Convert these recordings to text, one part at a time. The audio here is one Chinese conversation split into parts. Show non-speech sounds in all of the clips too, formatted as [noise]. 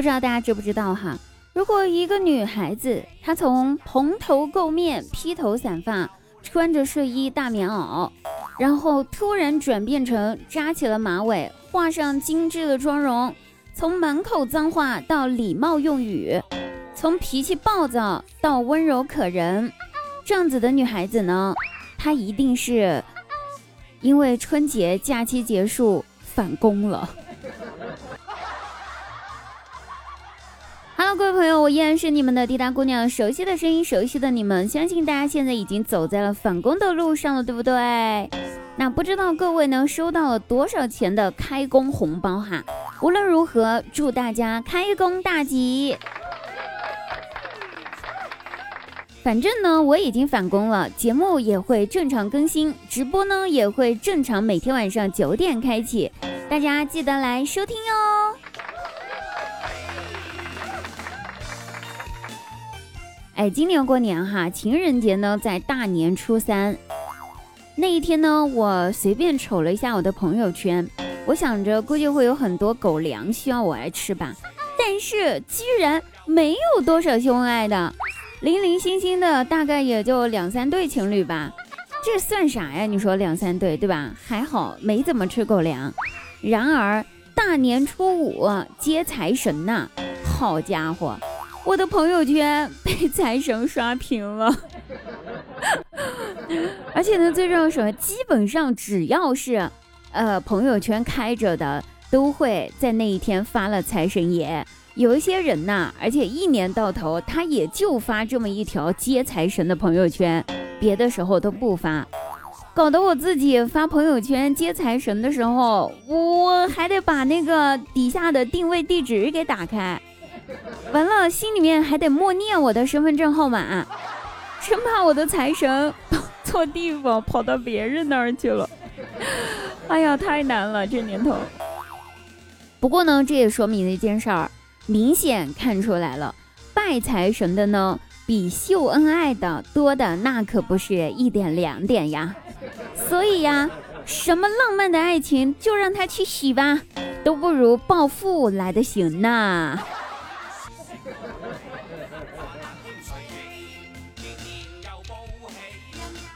不知道大家知不知道哈？如果一个女孩子她从蓬头垢面、披头散发，穿着睡衣、大棉袄，然后突然转变成扎起了马尾，画上精致的妆容，从满口脏话到礼貌用语，从脾气暴躁到温柔可人，这样子的女孩子呢，她一定是因为春节假期结束返工了。各位朋友，我依然是你们的滴答姑娘，熟悉的声音，熟悉的你们，相信大家现在已经走在了返工的路上了，对不对？那不知道各位呢收到了多少钱的开工红包哈？无论如何，祝大家开工大吉。反正呢，我已经返工了，节目也会正常更新，直播呢也会正常每天晚上九点开启，大家记得来收听哦。哎，今年过年哈，情人节呢在大年初三那一天呢，我随便瞅了一下我的朋友圈，我想着估计会有很多狗粮需要我来吃吧，但是居然没有多少秀恩爱的，零零星星的大概也就两三对情侣吧，这算啥呀？你说两三对对吧？还好没怎么吃狗粮。然而大年初五接财神呐，好家伙！我的朋友圈被财神刷屏了，[laughs] 而且呢，最重要什么？基本上只要是，呃，朋友圈开着的，都会在那一天发了财神爷。有一些人呐，而且一年到头他也就发这么一条接财神的朋友圈，别的时候都不发，搞得我自己发朋友圈接财神的时候，我还得把那个底下的定位地址给打开。[laughs] 完了，心里面还得默念我的身份证号码，生怕我的财神 [laughs] 跑错地方跑到别人那儿去了。[laughs] 哎呀，太难了这年头。不过呢，这也说明了一件事儿，明显看出来了，拜财神的呢比秀恩爱的多的那可不是一点两点呀。所以呀，什么浪漫的爱情就让他去洗吧，都不如暴富来的行呐。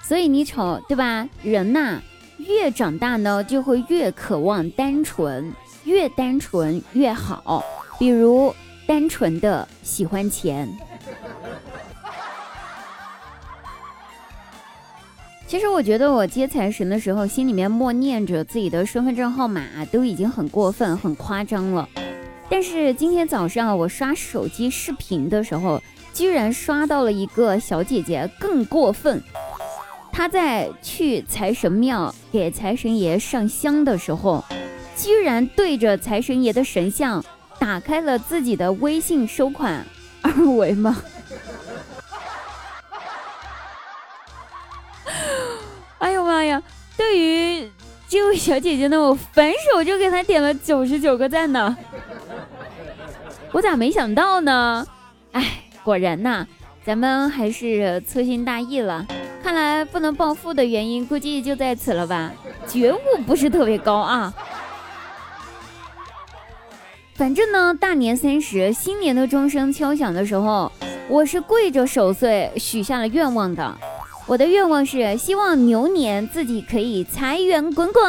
所以你瞅，对吧？人呐，越长大呢，就会越渴望单纯，越单纯越好。比如，单纯的喜欢钱。其实我觉得，我接财神的时候，心里面默念着自己的身份证号码，都已经很过分、很夸张了。但是今天早上我刷手机视频的时候，居然刷到了一个小姐姐更过分。她在去财神庙给财神爷上香的时候，居然对着财神爷的神像打开了自己的微信收款二维码。[laughs] 哎呦妈呀！对于这位小姐姐呢，我反手就给她点了九十九个赞呢。我咋没想到呢？哎，果然呐，咱们还是粗心大意了。看来不能暴富的原因，估计就在此了吧？觉悟不是特别高啊。反正呢，大年三十，新年的钟声敲响的时候，我是跪着守岁许下了愿望的。我的愿望是希望牛年自己可以财源滚滚。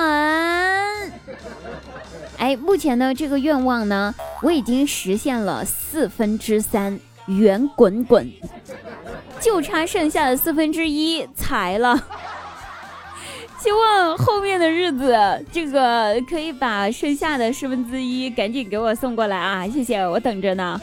哎，目前呢，这个愿望呢，我已经实现了四分之三，圆滚滚。就差剩下的四分之一财了，[laughs] 希望后面的日子，这个可以把剩下的四分之一赶紧给我送过来啊！谢谢，我等着呢。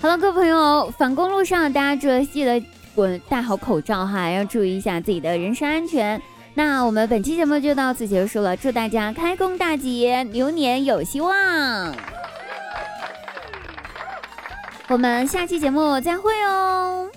好了，各位朋友，返工路上大家记得滚戴好口罩哈，要注意一下自己的人身安全。那我们本期节目就到此结束了，祝大家开工大吉，牛年有希望。我们下期节目再会哦。